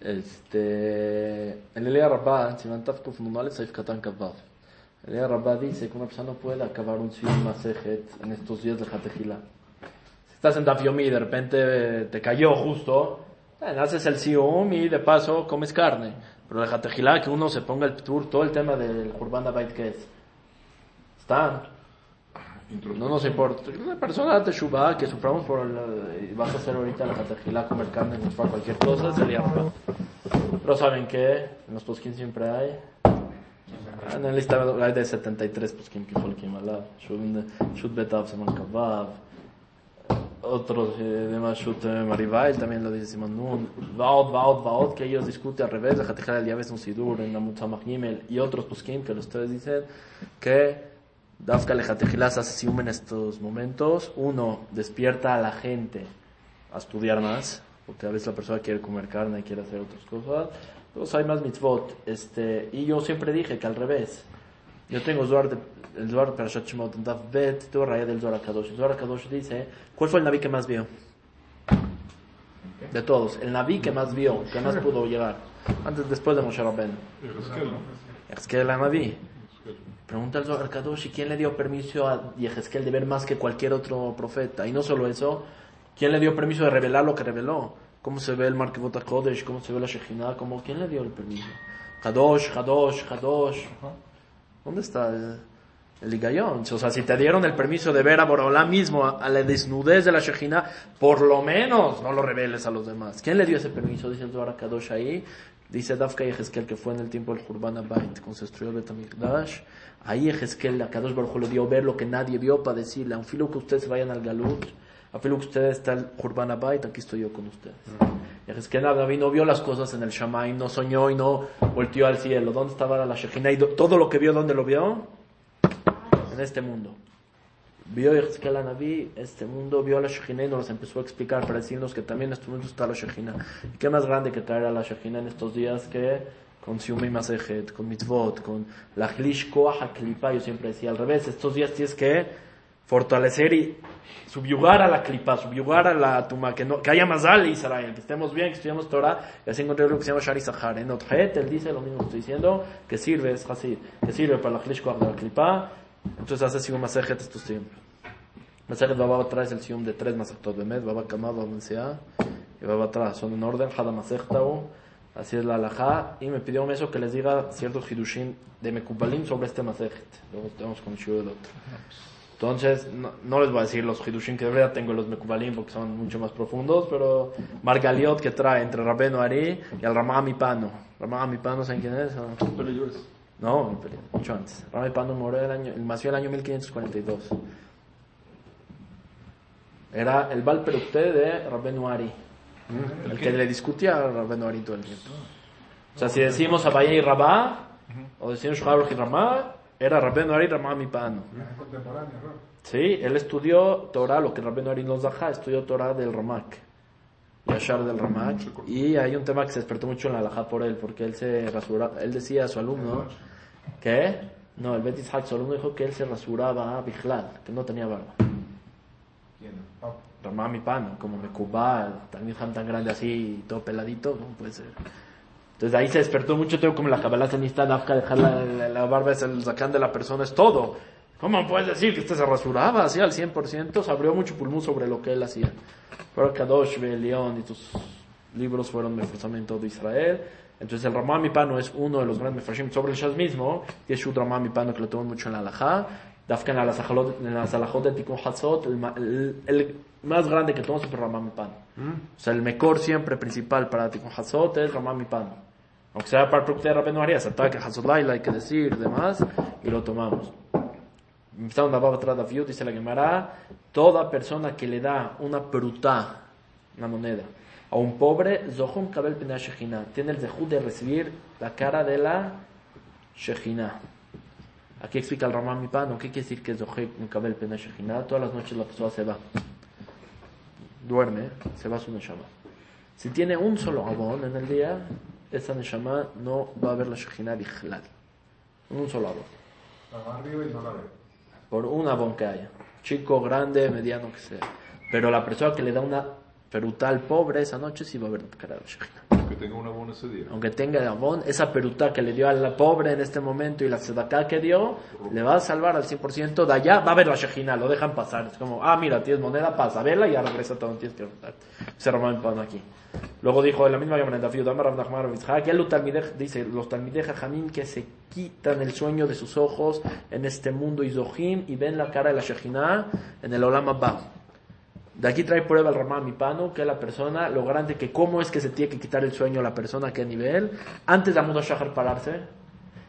Este, en el si no Tafkuf Numal, Saif Katan Kavav. El Rabba dice que una persona no puede acabar un Siyum Masejet en estos días de Jatejila. Si estás en Daf Yomi y de repente te cayó justo, bueno, haces el Siyum y de paso comes carne. Pero el Jatejila, que uno se ponga el tour, todo el tema del Kurban Bait que es. Está no nos importa. Una persona de Teshuvah que suframos por el, vas a hacer ahorita la catejilá, comer carne, para cualquier cosa, sería Pero saben que en los poskim siempre hay. En la lista hay de 73 poskim que folkim alab. Shut betav seman kavav. Otros eh, demás Shut eh, marivail también lo dice Simon Nun. Vaot, vaot, vaot, que ellos discuten al revés. La catejilá del Yaves un sidur en la Mutzamach Gimel y otros poskim que ustedes dicen que Dafka Lejatejilas hace en estos momentos. Uno, despierta a la gente a estudiar más, porque a veces la persona quiere comer carne y quiere hacer otras cosas. Dos, hay más mitzvot. Este, y yo siempre dije que al revés. Yo tengo Zohar, el Zohar Parashat Shemot, en Daf Bet, tengo raya del Zohar Kadosh. El Zohar Kadosh dice, ¿cuál fue el Naví que más vio? De todos. El Naví que más vio, que más pudo llegar. Antes, después de Moshe Rabben. Es que la Naví. Pregunta al Zohar Kadosh, ¿quién le dio permiso a Yehezkel de ver más que cualquier otro profeta? Y no solo eso, ¿quién le dio permiso de revelar lo que reveló? ¿Cómo se ve el Markevot Kodesh? ¿Cómo se ve la Shekhinah? ¿Cómo, ¿Quién le dio el permiso? Kadosh, Kadosh, Kadosh. ¿Dónde está el, el O sea, si te dieron el permiso de ver a Borolá mismo, a, la desnudez de la Shekhinah, por lo menos no lo reveles a los demás. ¿Quién le dio ese permiso? Dice el Zohar Kadosh ahí. Dice Dafka Yehezkel que fue en el tiempo del Hurban Abait, cuando se destruyó el Betamikdash. Ahí Ezequiel, a Kadosh Baruj le dio ver lo que nadie vio para decirle, a filo que ustedes vayan al Galut, a filo que ustedes están Urban Abait, aquí estoy yo con ustedes. Y Ezequiel no vio las cosas en el Shamay, no soñó y no volteó al cielo. ¿Dónde estaba la Shekhinah? Y todo lo que vio, ¿dónde lo vio? En este mundo. Vio a Naví, este mundo, vio a la Shekhinah y nos empezó a explicar para decirnos que también en este mundo está la Shekhinah. ¿Y qué más grande que traer a la Shekhinah en estos días que con Siumi Masejet, con Mitzvot, con la Hlish Koach Klipa, yo siempre decía al revés, estos días tienes que fortalecer y subyugar a la Klipa, subyugar a la Tuma, que, no, que haya más al Israel, que estemos bien, que estudiamos Torah, y así encontré lo que se llama Shari Sahar. En Otjet, él dice lo mismo que estoy diciendo, que sirve, es así, que sirve para la Hlish Koach de la Klipa, entonces hace Siumi Masejet estos tiempos. Masejet Baba atrás el Sium de tres Bemet, Baba Kamad, Baba Mensea, y Baba atrás, son en orden, Hada Masechtau, Así es la alajá. Y me pidió eso que les diga ciertos hidushim de Mekubalim sobre este masejet. Luego tenemos con el del otro. Entonces, no, les voy a decir los hidushim que de verdad tengo los Mekubalim porque son mucho más profundos, pero Margaliot que trae entre Rabeno Ari y el Ramá Amipano. Ramá Amipano, ¿saben quién es? No, mucho antes. Ramá Amipano murió el año, nació el año 1542. Era el usted de Rabeno Ari. El que le discutía a Rabenu todo el tiempo. O sea, si decimos Abaye y Rabá, o decimos Shuharuch y Ramá, era Rabenu Ari Ramá Mipano. Sí, él estudió Torah, lo que Rabenu Ari nos da, estudió Torah del Ramak. Yashar del Ramak. Y hay un tema que se despertó mucho en la alajá por él, porque él se rasuraba, él decía a su alumno que, no, el Betis Hak, alumno dijo que él se rasuraba a que no tenía barba. ¿Quién? Ramá mi pan, como me cubá, también tan grande así, todo peladito, no puede ser. Entonces ahí se despertó mucho, tengo como la Kabbalah sanista, Dafka, dejar la, la, barba, es el sacán de la persona, es todo. ¿Cómo puedes decir que usted se rasuraba así al 100%? Se abrió mucho pulmón sobre lo que él hacía. Pero Kadosh, León y tus libros fueron meforzamiento de Israel. Entonces el Ramá Mipano es uno de los grandes mefashim sobre el Shaz mismo. Y es un Ramá Mipano que lo toman mucho en la Alajá. Dafka en las alajot de Tikkun Hatzot, el, más grande que todos es Ramami Pan. Mm. O sea, el mejor siempre principal para Tikkun Hatzot es Ramami Pan. Aunque sea para producto de Rabenu Arias, ataque Hatzot Laila, hay que decir, demás, y lo tomamos. Empezamos la baba de dice la Gemara, toda persona que le da una pruta, una moneda, a un pobre, Zohum Kabel Pena tiene el zehut de recibir la cara de la Shekhinah. Aquí explica el Ramán Mipano, ¿qué quiere decir que es Mukabel Pena Todas las noches la persona se va. Duerme, se va a su Neshama. Si tiene un solo abón en el día, esa Neshama no va a ver la Shekhinah Bichlal. Un solo abón. Por un abón que haya. Chico, grande, mediano, que sea. Pero la persona que le da una peruta al pobre esa noche sí va a haber cara Aunque tenga un abón ese día. Aunque tenga abón, esa peruta que le dio al pobre en este momento y la sedaká que dio, le va a salvar al 100%. De allá va a haber la shejina, lo dejan pasar. Es como, ah, mira, tienes moneda, pasa, vela y ya regresa todo, tienes que Se roba el pan aquí. Luego dijo en la misma llamada de Damar dice, los talmidej jamín que se quitan el sueño de sus ojos en este mundo izohim y ven la cara de la shejina en el olam abba. De aquí trae prueba el Ramán Mipano, que la persona, lo grande que cómo es que se tiene que quitar el sueño a la persona, a qué nivel, antes de Amudo Shahar pararse,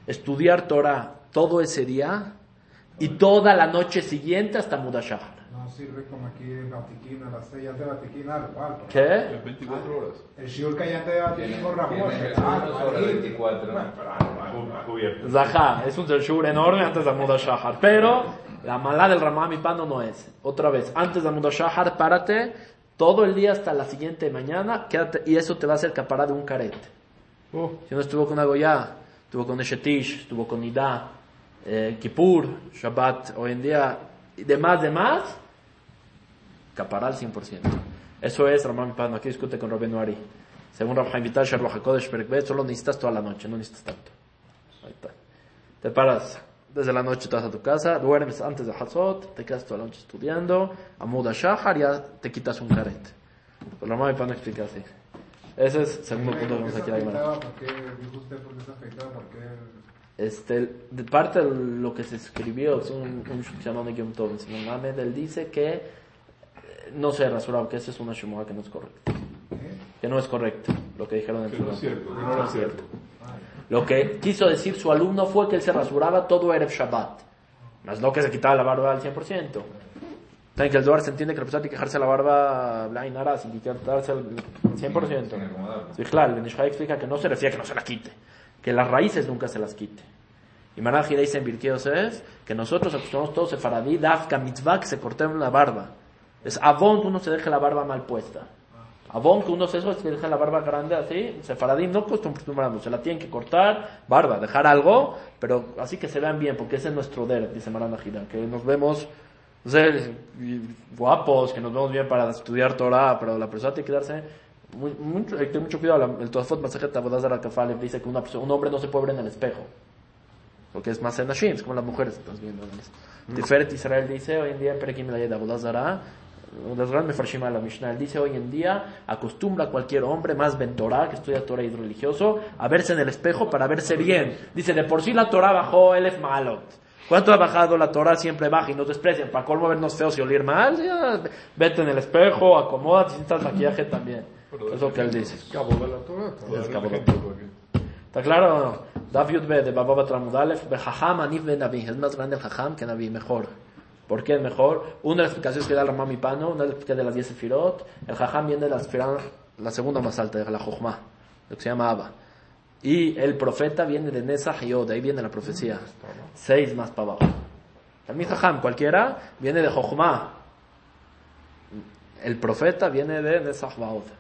estudiar Torah todo ese día y toda la noche siguiente hasta Muda Shahar. No sirve como aquí en Batiquín, a las 6 de Batiquín, igual. ¿Qué? 24 horas. El shiur que ya te da Batiquín con Ramón. Ah, 24. Zahá, es un shiur enorme antes de Muda Shahar, pero la mala del Ramá Pano no es. Otra vez, antes de Mundo Shahar, párate todo el día hasta la siguiente mañana, quédate, y eso te va a hacer capará de un caret. Oh. Si no estuvo con Agoyá, estuvo con Eshetish, estuvo con Nidá, eh, Kippur, Shabbat, hoy en día, y demás, demás, capará al 100%. Eso es Ramá Pano. Aquí discute con Robin Ari. Según Rav Haim Vital, solo necesitas toda la noche, no necesitas tanto. Ahí está. Te paras desde la noche te vas a tu casa, duermes antes de Hazot, te quedas toda la noche estudiando, a Muda Shahar, ya te quitas un caret. Pues la mamá me explicar así. Ese es el segundo punto que vamos a quitar ¿Por qué dijo usted por qué se afectaba? ¿Por qué? Este, de parte de lo que se escribió, es un, un se llama Yom Tov, él dice que eh, no se rasurado, que esa es una shemora que no es correcta. Que no es correcto, lo que dijeron en el Que no es cierto, que no, es cierto. Lo que quiso decir su alumno fue que él se rasuraba todo Erev Shabbat. Más no que se quitaba la barba al 100%. Saben que el Zohar se entiende que la persona tiene que dejarse la barba blainara sin quitarse al 100%. Sí, claro, el explica que no se refiere a que no se la quite, que las raíces nunca se las quite. Y Manaj dice en Virqueos es que nosotros acostumbramos todos faradí, dafka, mitzvah, que se corten la barba. Es avon que uno se deje la barba mal puesta. Abón, que uno se eso, que deja la barba grande así, sefaradín no acostumbramos, se la tienen que cortar, barba, dejar algo, pero así que se vean bien, porque ese es nuestro der, dice Marana Gira, que nos vemos, no sé, guapos, que nos vemos bien para estudiar Torah, pero la persona tiene que darse muy, mucho, hay que tener mucho cuidado, el Tosfot Masajet Abodazar Kafale dice que una un hombre no se puede ver en el espejo, porque es más en Nashim, es como las mujeres, estás viendo. Tiferet Israel dice, hoy en día, Perekim la Abodazara, las grandes Farshima la Mishnah, él dice hoy en día, acostumbra a cualquier hombre más ventorá, que estudia Torah y religioso, a verse en el espejo para verse bien. Dice, de por sí la Torah bajó, él es malo. ¿Cuánto ha bajado la Torah? Siempre baja y nos desprecian. Para colmo vernos feos y oler mal, ya, vete en el espejo, acomoda, si necesitas maquillaje también. es lo que él dice. ¿Está claro? David de Bababa Tramudalef, Bejaham Anif Ben Nabi. Es más grande el Jajam que Nabi, mejor. ¿Por qué es mejor? Una de las explicaciones que da el Ramami Pano, una de las explicaciones de las 10 Sefirot, el Jajam viene de la, la segunda más alta, de la Jochma, lo que se llama Abba. Y el profeta viene de Nesa Yod, de ahí viene la profecía. Seis más para abajo. También Jajam, cualquiera, viene de Jochma. El profeta viene de Nesa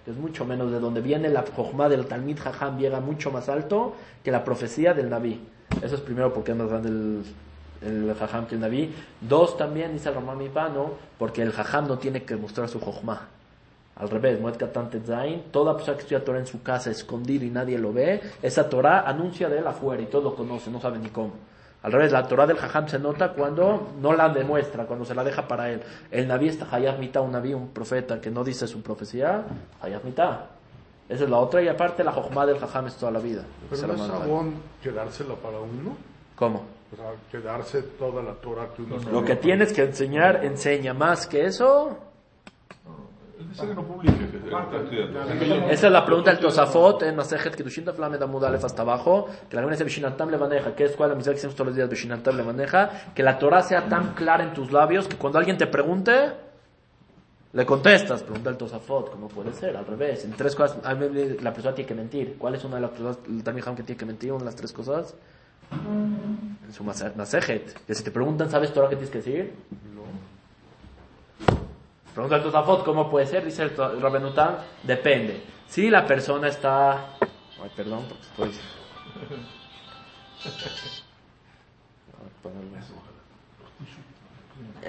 que es mucho menos de donde viene la Jochma del Talmid Jajam, llega mucho más alto que la profecía del Naví. Eso es primero porque es más grande el el jajam que el Naví. Dos también, dice el Ramán Mipano, porque el jajam no tiene que mostrar su jochma. Al revés, toda persona que estudia Torah en su casa escondido y nadie lo ve, esa Torah anuncia de él afuera y todos lo conocen, no saben ni cómo. Al revés, la Torah del Jajam se nota cuando no la demuestra, cuando se la deja para él. El Naví está Hayat Mitá, un Naví, un profeta que no dice su profecía, Hayat Mitá. Esa es la otra, y aparte la Jochma del Jajam es toda la vida. Pero no es quedárselo para uno. ¿Cómo? O sea, quedarse toda la Torah que uno Lo que tienes que enseñar, enseña más que eso. Esa es la pregunta del Tosafot en Masejet Kedushin Flame Damudalef hasta abajo. Que la dice Beshinantam le maneja. Que es cuál la misa que hacemos todos los días Beshinantam le maneja. Que la Torah sea tan clara en tus labios que cuando alguien te pregunte, le contestas. Pregunta el Tosafot. ¿Cómo puede ser? Al revés. En tres cosas, la persona tiene que mentir. ¿Cuál es una de las cosas, el Tamiham que tiene que mentir? Una de las tres cosas en su Masejet. Que si te preguntan, ¿sabes lo que tienes que decir? No. Pregunta el Tosafot, ¿cómo puede ser? Dice el depende. Si la persona está... Ay, perdón, porque estoy...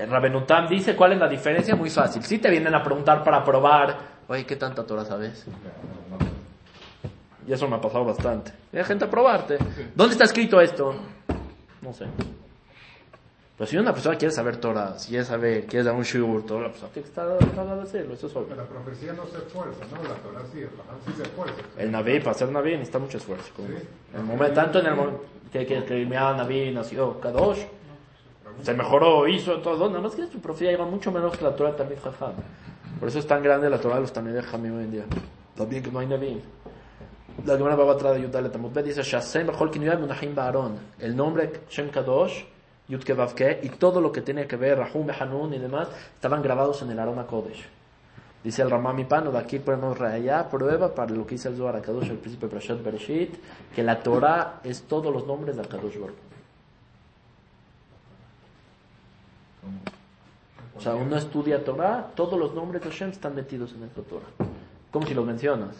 Rabenutam dice cuál es la diferencia, muy fácil. Si te vienen a preguntar para probar Oye, ¿qué tanta Torah sabes? Y eso me ha pasado bastante. Hay gente a probarte. ¿Dónde está escrito esto? No sé. Pero si una persona quiere saber Torah, si quiere saber, quiere dar un shiur, toda la persona tiene que estar tratando de hacerlo, eso es obvio. La profecía no se esfuerza, ¿no? La Torah sí, sí se esfuerza. El Naví, para ser Naví, necesita mucho esfuerzo. Sí. el momento, tanto en el momento que, que, que Irmea Naví nació Kadosh, se mejoró, hizo todo, nada más que su profecía iba mucho menos que la Torah también Jajam. Por eso es tan grande la Torah de los Talmidei Jamim hoy en día. También que no hay Naví. La Gemara va atrás de Yudale Tamut dice, Shasem Munachim Baaron. El nombre Shem Kadosh, Yud Kevavke, y todo lo que tiene que ver, Rahum Behanun y demás, estaban grabados en el Arona Kodesh. Dice el Ramami Pano, de aquí ponemos raya, prueba para lo que dice el Zohar Kadosh al principio de Prashat Bereshit, que la Torah es todos los nombres del Kadosh Baruch. O sea, uno estudia Torah, todos los nombres de Hashem están metidos en esta Torah. ¿Cómo si los mencionas?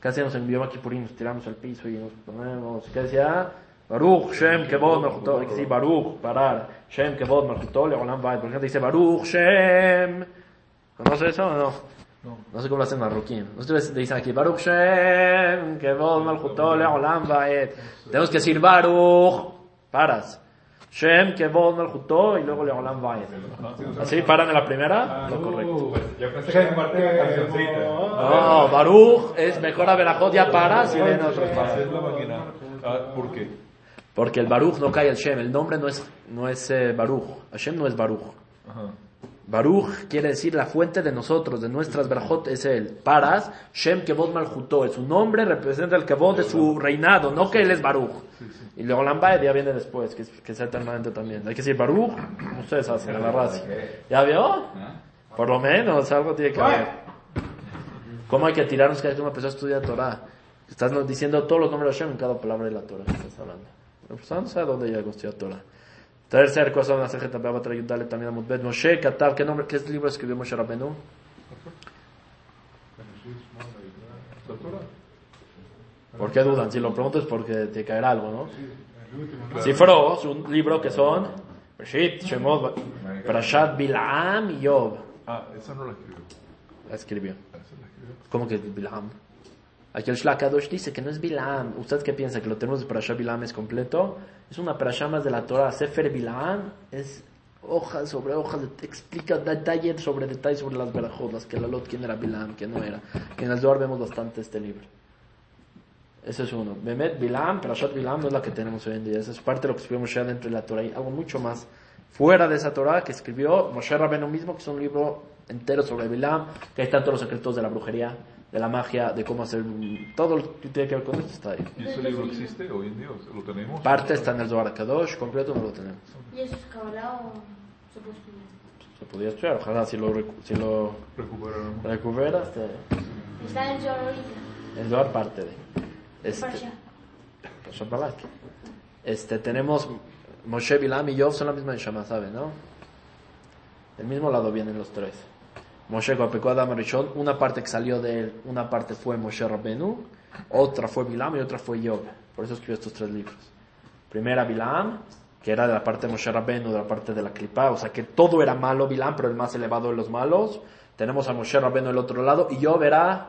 ¿Qué hacemos en Yom Kippurim? Nos tiramos al piso y nos ponemos. ¿Qué decía? Baruch, Shem, Kevod, Melchutó. Hay que decir Baruch, parar. Shem, Kevod, Melchutó, Leolam Vayet. Por ejemplo, dice Baruch, Shem. ¿Conoce eso o no? No sé cómo lo hacen marroquín. Ustedes dicen aquí, Baruch Shem, Kevod, Melchutó, Leolam Vayet. Tenemos que decir Baruch, paras. Shem, Kevod, Melchutó y luego Leolam Vayet. ¿Así? ¿Paran en la primera? Lo correcto. Yo pensé que era parte de la cancioncita. No, Baruch es mejor a Berajot, ya paras y ven otros máquina. Ah, ¿Por qué? Porque el Baruch no cae el Shem, el nombre no es, no es eh, Baruch, Hashem no es Baruch. Ajá. Baruch quiere decir la fuente de nosotros, de nuestras Berajot es él. Paras, Shem Kevod Malchutó, su nombre representa el Kevod de su reinado, no que él es Baruch. Y luego Lambaed ya viene después, que es, que es eternamente también. Hay que decir Baruch, ustedes hacen en la raza. ¿Ya vio? Por lo menos algo tiene que haber. ¿Cómo hay que tirarnos cada vez que una persona estudia Torah? Estás diciendo todos los nombres de Hashem en cada palabra de la Torah que estás hablando. La persona no sabe dónde llega a estudiar Torah. Tercer cosa, una secreta va a traer ayudarle también a Mutbet. Moshe Katav, ¿qué nombre, qué libro escribió Moshe Torah? ¿Por qué dudan? Si lo pregunto es porque te caerá algo, ¿no? Cifró su libro que son Bereshit, Shemot, Parashat Bilam y Yob. Ah, esa no la escribió. La escribió. Escribió. ¿Cómo que Bilam? Aquí el Shlakadosh dice que no es Bilam. ¿Usted qué piensa? ¿Que lo tenemos de Parashat Bilam es completo? Es una parasha más de la Torah. Sefer Bilam es hojas sobre hojas, explica detalle sobre detalle sobre las verajot, las que la lot, quién era Bilam, quién no era. Y en el Zohar vemos bastante este libro. Ese es uno. Bemet Bilam, Parashat Bilam no es la que tenemos hoy en día. Esa es parte de lo que escribió Moshe dentro de la Torah. Hay algo mucho más fuera de esa Torah que escribió Moshe Rabbeinu mismo, que es un libro entero sobre Bilam, que están todos los secretos de la brujería, de la magia, de cómo hacer todo lo que tiene que ver con esto está ahí. ¿Y ese libro existe hoy en día? ¿Lo tenemos? Parte está en el Zohar Kadosh, completo no lo tenemos. ¿Y eso es Kabbalah o se puede estudiar? Se podía estudiar, ojalá si lo, recu- si lo recuperas, te- Está en el Zohar ahorita. el Zohar parte de. Este. Parashat Balak. Este, tenemos Moshe, Bilam y Yov son la misma Neshama, ¿sabe, no? Del mismo lado vienen los tres. Moshe cuando pecó Adam Rishon, una parte que salió de él, una parte fue Moshe Rabbenu, otra fue Bilam y otra fue Yov. Por eso escribió estos tres libros. Primera Bilam, que era de la parte de Moshe Rabbenu, de la parte de la Klipa, o sea que todo era malo Bilam, pero el más elevado de los malos. Tenemos a Moshe Rabbenu del otro lado y Yov era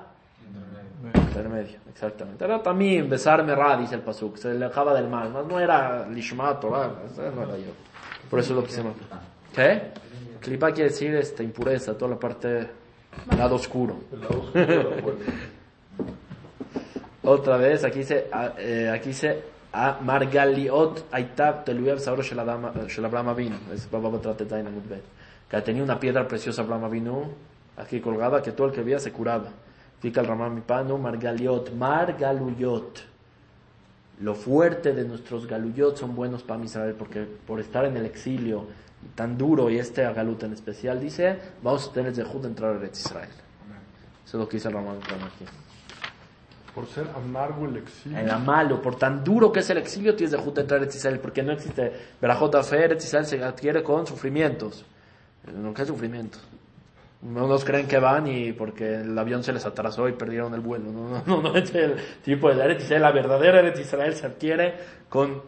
intermedio, exactamente. Era también besarme ra, dice el pasuk, se alejaba del mal, no, era lishma Torah, ese no era yo. Por eso lo quisimos. ¿Qué? Klipa quiere decir este, impureza, toda la parte lado oscuro. El lado oscuro. Otra vez, aquí dice, ah, eh, aquí dice, a Margaliot Aitab Teluyev Sauro Shel Adam- Shel Abraham Avinu. Es. Que tenía una piedra preciosa Abraham Avinu, aquí colgada, que todo el que veía se curaba. Fica el Ramán Mipano, Margaliot, Margaluyot. Lo fuerte de nuestros galuyot son buenos para Israel, porque por estar en el exilio tan duro y este galut en especial, dice, vamos a tener Zehut de entrar a Eretz Israel. Eso es lo que dice el Mipano aquí. Por ser amargo el exilio. En la malo, por tan duro que es el exilio, tienes de juta entrar a Eretz Israel, porque no existe Berajot Afer, Eretz Israel se adquiere con sufrimientos. No, ¿qué sufrimientos? Unos creen que van y porque el avión se les atrasó y perdieron el vuelo. No, no, no, no es el tipo de Eretz Israel. La verdadera Eretz Israel se adquiere con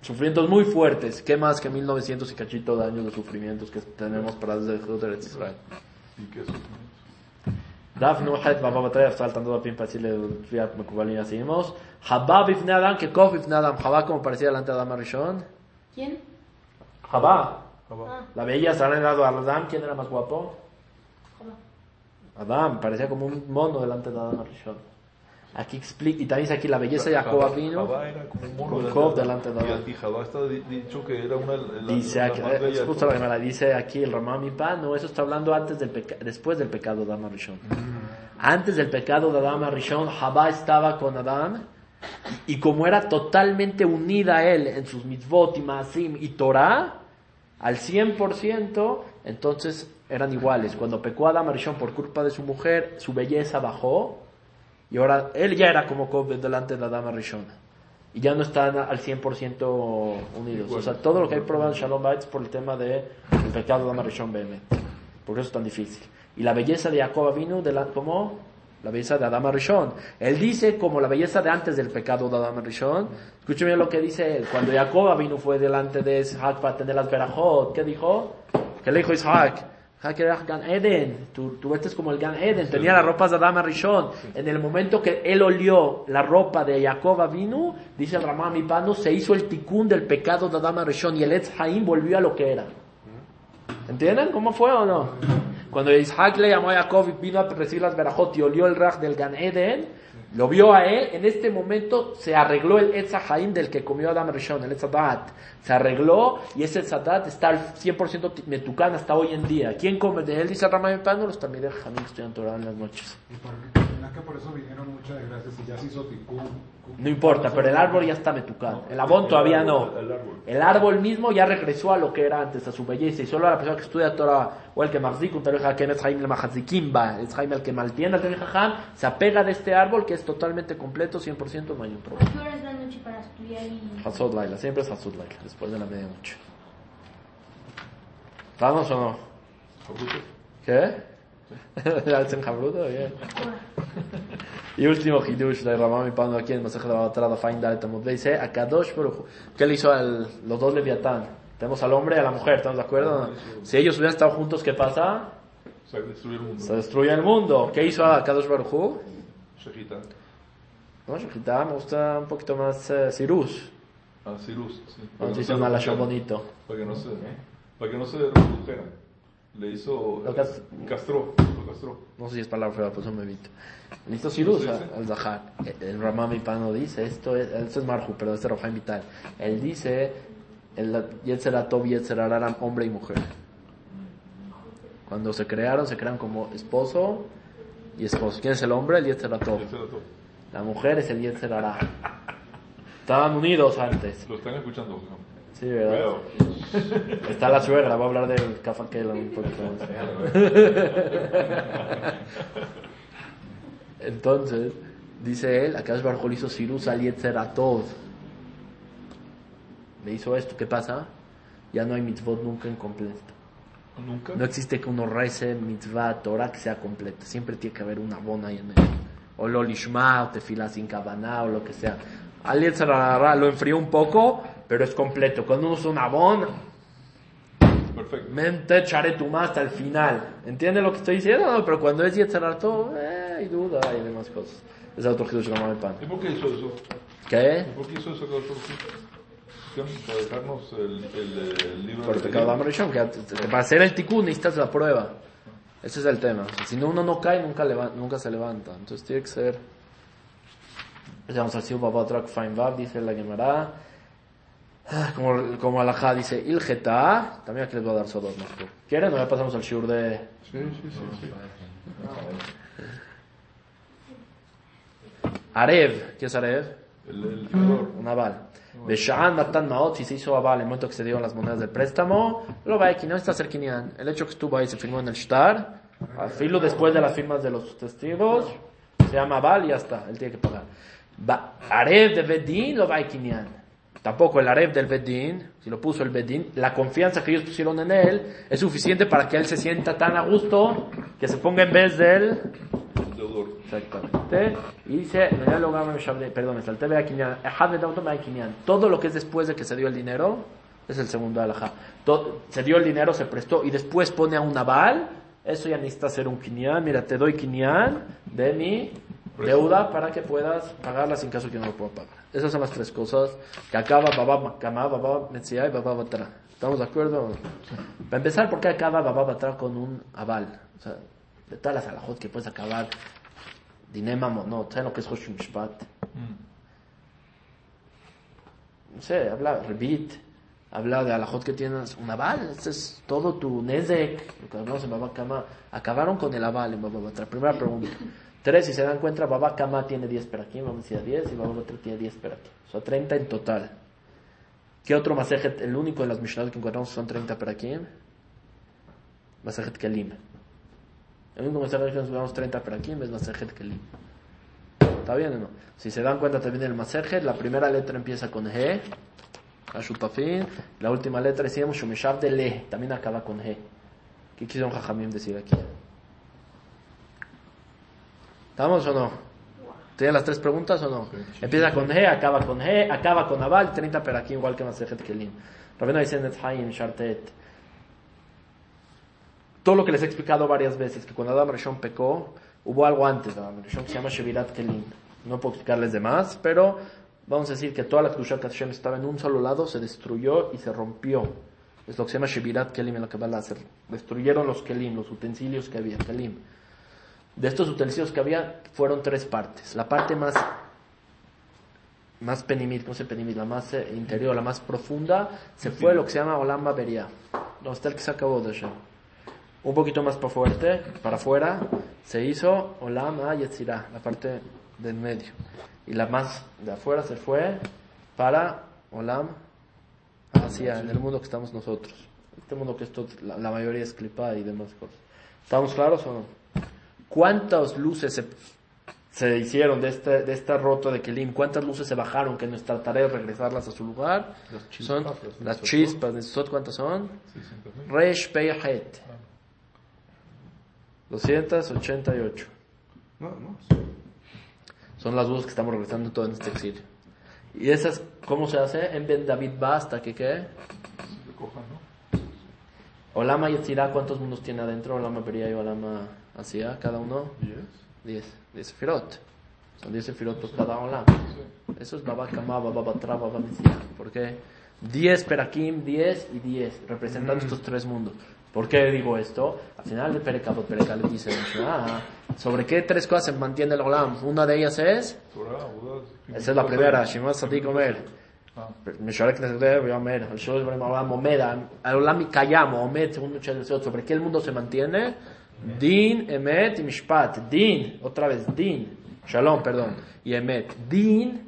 sufrimientos muy fuertes. ¿Qué más que 1900 y cachito de años de sufrimientos que tenemos para desde Eretz Israel? ¿Y qué Baba Bataya, saltando a pin para decirle Fiat Mekubalina, seguimos. Habab Ibn Adam, que Kof Ibn Adam, Habab como parecía delante de Adam Arishon. ¿Quién? Habab, Ah, la bella han dado a Adam, ¿quién era más guapo? Adam, parecía como un mono delante de Adam Arishon. Aquí explica, y también dice aquí la belleza de Jacob vino. Con delante Job de- delante de Adán. Y, y Jabá está di- dicho que era una la, Dice la aquí, es justo la que dice aquí el Ramón no, eso está hablando antes del peca- después del pecado de Adam Rishon. Antes del pecado de Adam Rishon, Jabá estaba con Adán y, y como era totalmente unida a él en sus mitzvot y maasim y Torah, al 100%, entonces eran iguales. Cuando pecó Adam Rishon por culpa de su mujer, su belleza bajó y ahora él ya era como Kob delante de la dama Rishon. Y ya no están al 100% unidos. O sea, todo lo que hay probado en Shalom Bait es por el tema del pecado de Dama Rishon Behemet. Por eso es tan difícil. Y la belleza de Jacob vino de la, como la belleza de Adama Rishon. Él dice como la belleza de antes del pecado de Adama Rishon. Escuchen bien lo que dice él. Cuando Jacob vino fue delante de Isaac para tener las verajot. ¿Qué dijo? ¿Qué le dijo Isaac? Gan Eden. Tú, tú eres como el Gan Eden. Tenía las ropas de Adama Rishon. En el momento que él olió la ropa de Jacob vino, dice el Ramán Mipano, se hizo el ticún del pecado de Adama Rishon y el Etz Haim volvió a lo que era. ¿Entienden cómo fue o no? Cuando Isaac le llamó a Jacob y vino a recibir las verajot y olió el raj del Gan Eden, lo vio a él, en este momento se arregló el Etz Haim del que comió Adam Rishon, el Etzadat. Se arregló y ese Etzadat está al 100% metucán hasta hoy en día. ¿Quién come de él? Dice Ramay Pano, los también de Jamín que en las noches. Y por, ¿verdad que por eso vinieron muchas desgracias y ya se hizo ticún. No importa, pero el árbol ya está metucán. El abón todavía no. El árbol. El árbol mismo ya regresó a lo que era antes, a su belleza. Y solo la persona que estudia Torah o el que mahzik un Hakem es Jaime el Mahazikimba, es Jaime el que maltiene al Talmud Jajam, se apega de este árbol que es totalmente completo, 100%, no hay un ¿A problema. qué hora es la noche para estudiar y...? Hasod Laila, siempre es Hasod Laila, después de la medianoche. ¿Vamos o no? ¿Qué? ¿Hacen Jabruto? Bien. Y último Hidush de Ramón y Pando aquí en Masaje de la Batrada Fain Dalet Tamud. Le dice a Kadosh Baruj. ¿Qué le hizo a los dos Leviatán? Tenemos al hombre y a la mujer, ¿estamos de acuerdo? Si ellos hubieran estado juntos, ¿qué pasa? Se destruye el mundo. Se destruye el mundo. ¿Qué hizo a Kadosh Baruj Hu? Shejita. No, Shechita, me gusta un poquito más eh, Sirus. Ah, Cyrus. Sí. Para no se alashon reprodujeran. bonito. Para que no se, para que no se reprodujeran. Le hizo. Lo cas- castró. Lo castró. No sé si es palabra fea, pues eso me evito. Le hizo Sirus al Zahar. El Ramami Pano dice, esto es, esto es Marju, pero este es Rafael Vital. Él dice, el Yetzeratov y Yetzeraram, hombre y mujer. Cuando se crearon, se crearon como esposo y esposo. ¿Quién es el hombre? El Yetzeratov. La mujer es el Yetzerara. Estaban unidos antes. Lo están escuchando. ¿no? Sí, ¿verdad? Cuidado. Está la suegra, va a hablar del Kafakel un poquito más. Entonces, dice él, acá es Barjol hizo Sirus al Yetzeratov. Le hizo esto, ¿qué pasa? Ya no hay mitzvot nunca en completo. Nunca. No existe que uno rece mitzvah, Torah que sea completa. Siempre tiene que haber una bona ahí en medio. O lo lishma, o tefila sin cabana, o lo que sea. Al Yetzerara lo enfrió un poco, pero es completo. Cuando uno usa una bona, Perfecto. mente echaré tu más hasta el final. ¿Entiendes lo que estoy diciendo? No, pero cuando es Yetzerar todo, eh, hay duda, hay demás cosas. Es otro Hidush Ramón de Pan. ¿Y por qué hizo eso? ¿Qué? ¿Y por qué hizo eso Para dejarnos el, el, el libro Por el pecado de Amrishon, que para hacer el tikkun necesitas la prueba. Ese es el tema. O sea, si no uno no cae, nunca, leva- nunca se levanta. Entonces tiene que ser... Vamos al Silva Batrak Fain Vav, dice la Gemara. Ah, Como, como Alajá dice, Ilgeta, también aquí les voy a dar sodos más. ¿Quieren o ya pasamos al shiur de... Sí, sí, sí. sí. Arev, ¿qué es Arev? El, el. Un aval. Beshaan Matan Maot, si se hizo aval en el momento que se dieron las monedas del préstamo, lo va a no está ser Kinyan. El hecho que estuvo ahí se firmó en el Shtar, al filo después de las firmas de los testigos, se llama aval y ya está, él tiene que pagar. Arev de Bedín lo va a Kinyan. Tampoco el Arev del Bedín, si lo puso el Bedín, la confianza que ellos pusieron en él es suficiente para que él se sienta tan a gusto que se ponga en vez de él. Exactamente. Y dice, perdón, me salté. Todo lo que es después de que se dio el dinero es el segundo alajá. Se dio el dinero, se prestó y después pone a un aval, eso ya necesita hacer un quinián. Mira, te doy quinián de mi deuda para que puedas pagarla sin caso que no lo pueda pagar. Esas son las tres cosas que acaba Baba Kama, Baba Metziah y Baba Batra. ¿Estamos de acuerdo? Para empezar, ¿por qué acaba Baba Batra con un aval? O sea, de todas las alajot que puedes acabar, dinema no, ¿saben lo que es Hoshim Shpat? No sé, habla Rebit, habla de alajot que tienes un aval, este es todo tu nezek, lo que hablamos en Baba Kama, acabaron con el aval en Baba Batra. Primera pregunta. Tres, si se dan cuenta, Baba Kama tiene 10 aquí, vamos a decir 10, y Baba Batra tiene 10 aquí. O sea, 30 en total. ¿Qué otro masajet? El único de las Mishnah que encontramos son 30 aquí. Masajet Kelim. El único masajet que encontramos 30 aquí es Masajet Kelim. ¿Está bien o no? Si se dan cuenta también el masajet, la primera letra empieza con G, Ashutafin, la última letra decíamos Shumeshav de Le, también acaba con G. ¿Qué quisieron Jajamim decir aquí? ¿Estamos o no? ¿Tienen las tres preguntas o no? Empieza con G, acaba con G, acaba con Aval, 30 pero aquí igual que Masejet Kelim. Rabino dice en Haim, Shartet. Todo lo que les he explicado varias veces, que cuando Adam Rishon pecó, hubo algo antes de Adam Rishon que se llama Shevirat Kelim. No puedo explicarles de más, pero vamos a decir que toda la Kedushat Hashem estaba en un solo lado, se destruyó y se rompió. Es lo que se llama Shevirat Kelim en la Kabbalah. Se destruyeron los Kelim, los utensilios que había, Kelim. De estos utensilios que había, fueron tres partes. La parte más, más penimit, ¿cómo se penimit? La más eh, interior, la más profunda, se fue lo que se llama Olamba Beria. Donde está el que se acabó de allá. Un poquito más para fuerte, para afuera, se hizo Olama Yetzirah, la parte del medio. Y la más de afuera se fue para Olam hacia en el mundo que estamos nosotros. Este mundo que esto, la, mayoría es clipada y demás cosas. ¿Estamos claros o no? ¿Cuántas luces se, se hicieron de este, de esta roto de Kelim? ¿Cuántas luces se bajaron que nuestra tarea es regresarlas a su lugar? Las chispas, son las chispas. ¿Nesot cuántas son? 600.000. Resh Peyhet. 288. No, no. Son las luces que estamos regresando todo en este exilio. ¿Y esas cómo se hace? En Ben David basta que qué? Olama Yetzirah, ¿cuántos mundos tiene adentro? Olama Beria y Olama Asia, cada uno. Yes. 10. 10 sefirot. Son 10 sefirot por cada olam. Eso es Baba Kama, Baba Batra, Baba. ¿Por qué? 10 Perakim, 10 y 10, representando estos tres mundos. ¿Por qué digo esto? Al final de Perekabot, Perekalet dice, ah, ¿sobre qué tres cosas se mantiene el olam? Una de ellas es, esa es la primera, Shema Sadik Omer. Ah. משרת כנסת ואומר, על שלוש דברים העולם עומד, העולם קיים, הוא עומד, según muchas veces, sobre qué el mundo se mantiene, din, emet y mishpat, din, otra vez, din, shalom, perdón, y emet, din,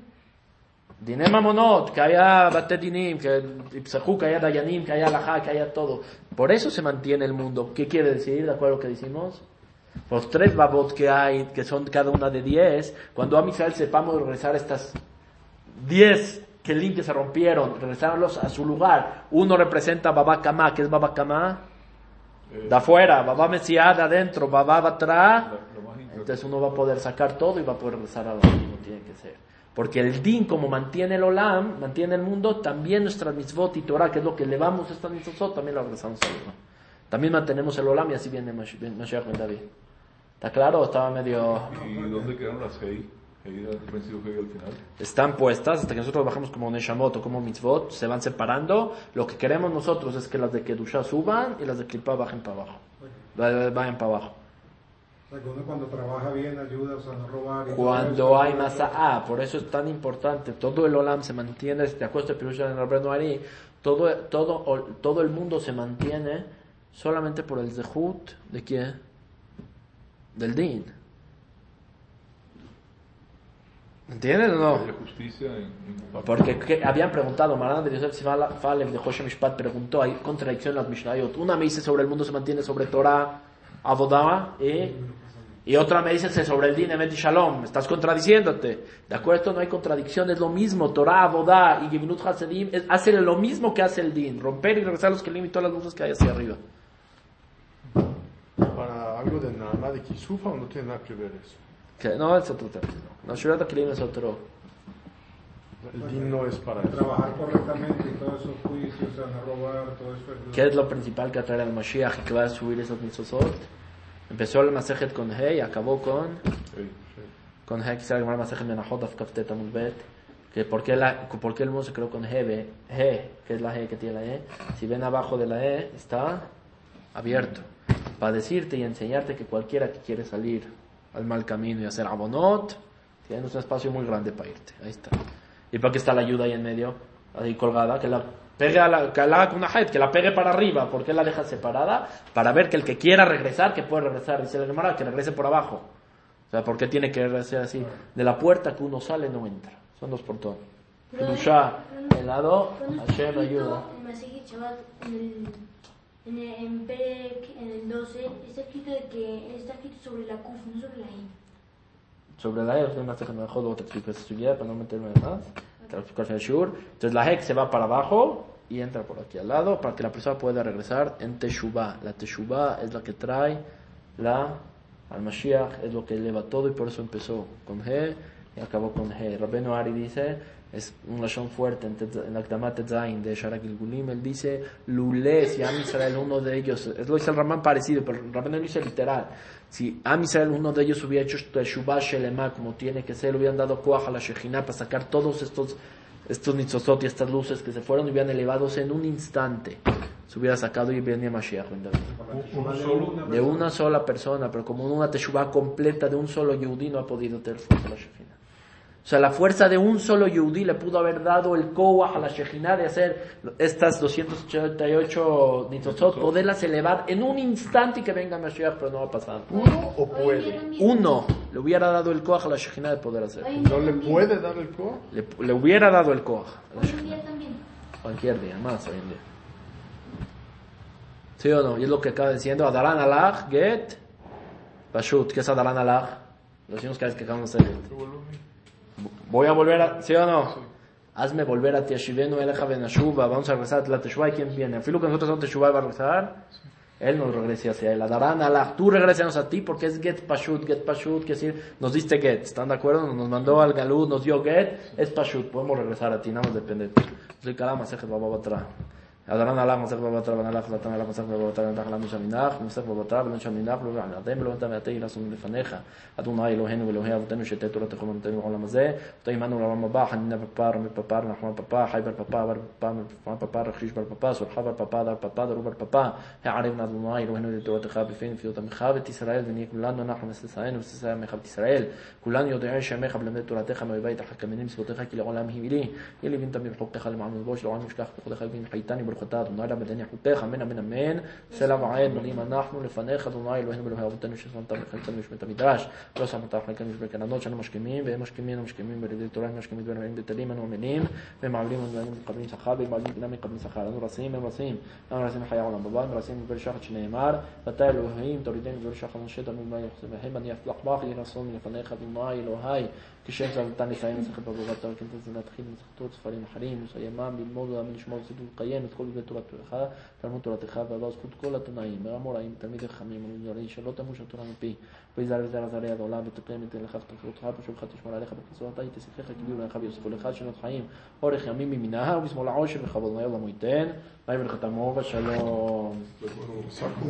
diné mamonot, que haya bate dinim, que ipsahu, que haya dayanim, que haya alajá, que haya todo. Por eso se mantiene el mundo. ¿Qué quiere decir, de acuerdo a lo que decimos? Los tres babot que hay, que son cada una de diez, cuando a Misael sepamos regresar estas diez kelim que se rompieron, regresarlos a su lugar. Uno representa Baba Kama, que es Baba Kama, Eh, de afuera, Baba Mesiah de adentro, Baba Batra. Entonces uno va a poder sacar todo y va a poder regresar a lo que tiene que ser. Porque el din, como mantiene el olam, mantiene el mundo, también nuestras mitzvot y Torah, que es lo que elevamos estas mitzvot, también lo regresamos al olam. También mantenemos el olam y así viene Mashiach Ben David. ¿Está claro estaba medio...? ¿Y dónde quedaron las Hei? Están puestas hasta que nosotros bajamos como Neshamot o como Mitzvot, se van separando. Lo que queremos nosotros es que las de Kedusha suban y las de Klipa bajen para abajo. Va- Vayan para abajo. O sea, que uno cuando trabaja bien ayuda, o sea, no robar. y Cuando hay masa A, por eso es tan importante, todo el Olam se mantiene, de acuerdo a Pirusha en el Ari, todo, todo, todo el mundo se mantiene solamente por el Zehut de quién? Del Din. ¿Entienden o no? Porque habían preguntado, Marán de Yosef Falem de Hoshe Mishpat preguntó, hay contradicción en las Mishnayot. Una me dice sobre el mundo se mantiene sobre Torah, Abodá, y, y otra me dice sobre el Din, Emet y Shalom. Estás contradiciéndote. De acuerdo, no hay contradicción, es lo mismo. Torah, Abodá y Givinut Hasedim hacen lo mismo que hace el Din. Romper y regresar los Kelim y todas las luces que hay hacia arriba. Para algo de nada de Kisufa o no tiene nada que ver eso. Que no, es otro tema. No, Shurat Kelim es otro. El din no es para eso. Trabajar correctamente y todos esos juicios, o sea, no robar, todo eso. ¿Qué es lo principal que atrae al Mashiach y que va a subir esos mitzvot? Empezó el Masejet con He y acabó con, Hey, con He. Quisiera llamar Masejet Menachot Afkaftet Amulbet. Que por qué, la, por qué el mundo se creó con He, ve, He, que es la He que tiene la E. Si ven abajo de la E, está abierto. Para decirte y enseñarte que cualquiera que quiere salir al mal camino y hacer abonot, tienes un espacio muy grande para irte. Ahí está. ¿Y para qué está la ayuda ahí en medio? Ahí colgada, que la pegue a la, que la haga con una head, que la pegue para arriba. ¿Por qué la deja separada? Para ver que el que quiera regresar, que puede regresar. Dice el Gemara, que regrese por abajo. O sea, ¿por qué tiene que ser así? De la puerta que uno sale no entra. Son dos portones. Kedusha, el lado, Hashem ayuda. En el, en el, en el 12, está escrito de que está escrito sobre la Kuf, no sobre la I. Sobre la E, os doy una ceja mejor, luego te explico esta subida para no meterme más. Te Shur. Entonces la Hek se va para abajo y entra por aquí al lado para que la persona pueda regresar en Teshuvah. La Teshuvah es la que trae la al Mashiach, es lo que eleva todo y por eso empezó con G y acabó con G. Rabbeinu Ari dice, es un lashon fuerte en Tetz- en la Akdamat Tetzain de Sharak Gilgulim, él dice, Lulé, si Am Israel, uno de ellos, es lo dice el Ramán parecido, pero Rabbeinu lo dice literal, si Am Israel, uno de ellos hubiera hecho Teshuvah Shelema como tiene que ser, le hubieran dado Koach a la Shekhinah para sacar todos estos estos nitzozot y estas luces que se fueron y hubieran elevados en un instante, se hubiera sacado y venía Mashiach. De una sola persona, pero como una teshuvah completa de un solo yudí no ha podido tener fuerza la. O sea, la fuerza de un solo yudí le pudo haber dado el koah a la Shekhinah de hacer estas 288 nitzozot, poderlas elevar en un instante y que venga Mashiach, pero no va a pasar. ¿Uno o puede? Uno le hubiera dado el koah a la Shekhinah de poder hacer. ¿No le puede dar el co? Le, le hubiera dado el koah a la Hoy en Shekhinah. día también. Cualquier día, más hoy en día. ¿Sí o no? Y es lo que acaba diciendo. Adaran alach, get, pashut. ¿Qué es Adaran alach? Lo decimos cada vez que acabamos de hacer. Voy a volver a... ¿Sí o no? Hazme volver a Tiashivenu Eleja Benashuba. Vamos a regresar a la Teshuvah. ¿Y quién viene? Filo que nosotros somos Teshuvah va a regresar. Él nos regrese hacia él. Adaran alach. Tú regresanos a ti porque es get pashut. Get pashut quiere decir, nos diste get. ¿Están de acuerdo? Nos mandó al galú, nos dio get. Es pashut. Podemos regresar a ti. Nada más depende de ti. הדרן הלך מסך בבותיו, הלך ואתה הלך מסך בבותיו, ונתח לנו שם מנח, ומסך בבותיו, ולא שם מנח, ולא וענתם, ולא אתה ואתה יהיה עשו מלפניך. אדוני אלוהינו ואלוהי אבותינו שתתו לא לתכו במתנו בעולם הזה, ותאימנו לעולם הבא, חנינה בפר, ומפפר, ונחמן פפה, חי בר פפה, בר פפה, מפפה פפה, רכיש בר פפה, סולחה בר פפה, דר פפה, דרו בר פפה, הערב נא אדוני אלוהינו לתורתך בפי נפיות עמך ואת ישראל, ונהיה כולנו אנחנו מששאינו ומששאי עמך ואת ישראל. כולנו יודעי שמך ולמד תורתך מאויבי תחכמנים סבותיך כי לעולם היא לי. יהיה לי בנתם למחוקתך למען מבוש, לעולם משכח וכבודך ברוכתה אדוני רב בדני חוקתך אמן אמן אמן סלע ועין בנים אנחנו לפניך אדוני אלוהינו ואלוהי אבותינו ששמת בחלקנו בשבט המדרש לא שמת חלקנו בשבט עננות שאנו משכימים והם משכימים ומשכימים בלימדי תורה הם משכימים דברים בטלים אנו עמלים ומעבלים אנו מקבלים שכר והם מעבלים אינם מקבלים שכר אנו רסים הם רסים אנו רסים חיי העולם הבא הם רסים בבר שחת שנאמר ואתה אלוהים תורידני בבר שחת משה תמיד מה יחסם בהם אני אפלח בך יהי רסון מלפניך אדוני אלוהי כשם זלתן לסיים מסכת בבא בתר כן תזה להתחיל מסכתות ספרים אחרים וסיימם ללמוד ולהאמין לשמור סידור לקיים את כל בית תורתך תלמוד תורתך ועבר זכות כל התנאים והאמוראים תלמידי חכמים ולמזרי שלא תמוש התורה מפי ויזהר וזרע זרעי עד עולם ותקיים את לך תחזרותך ושובך תשמור עליך בכנסותך תשחך כגיור לך ויוספו לך שנות חיים אורך ימים מימינها ובשמאל העושר וכבוד מהר למויתן ויהי ולחתמו ושלום Saco.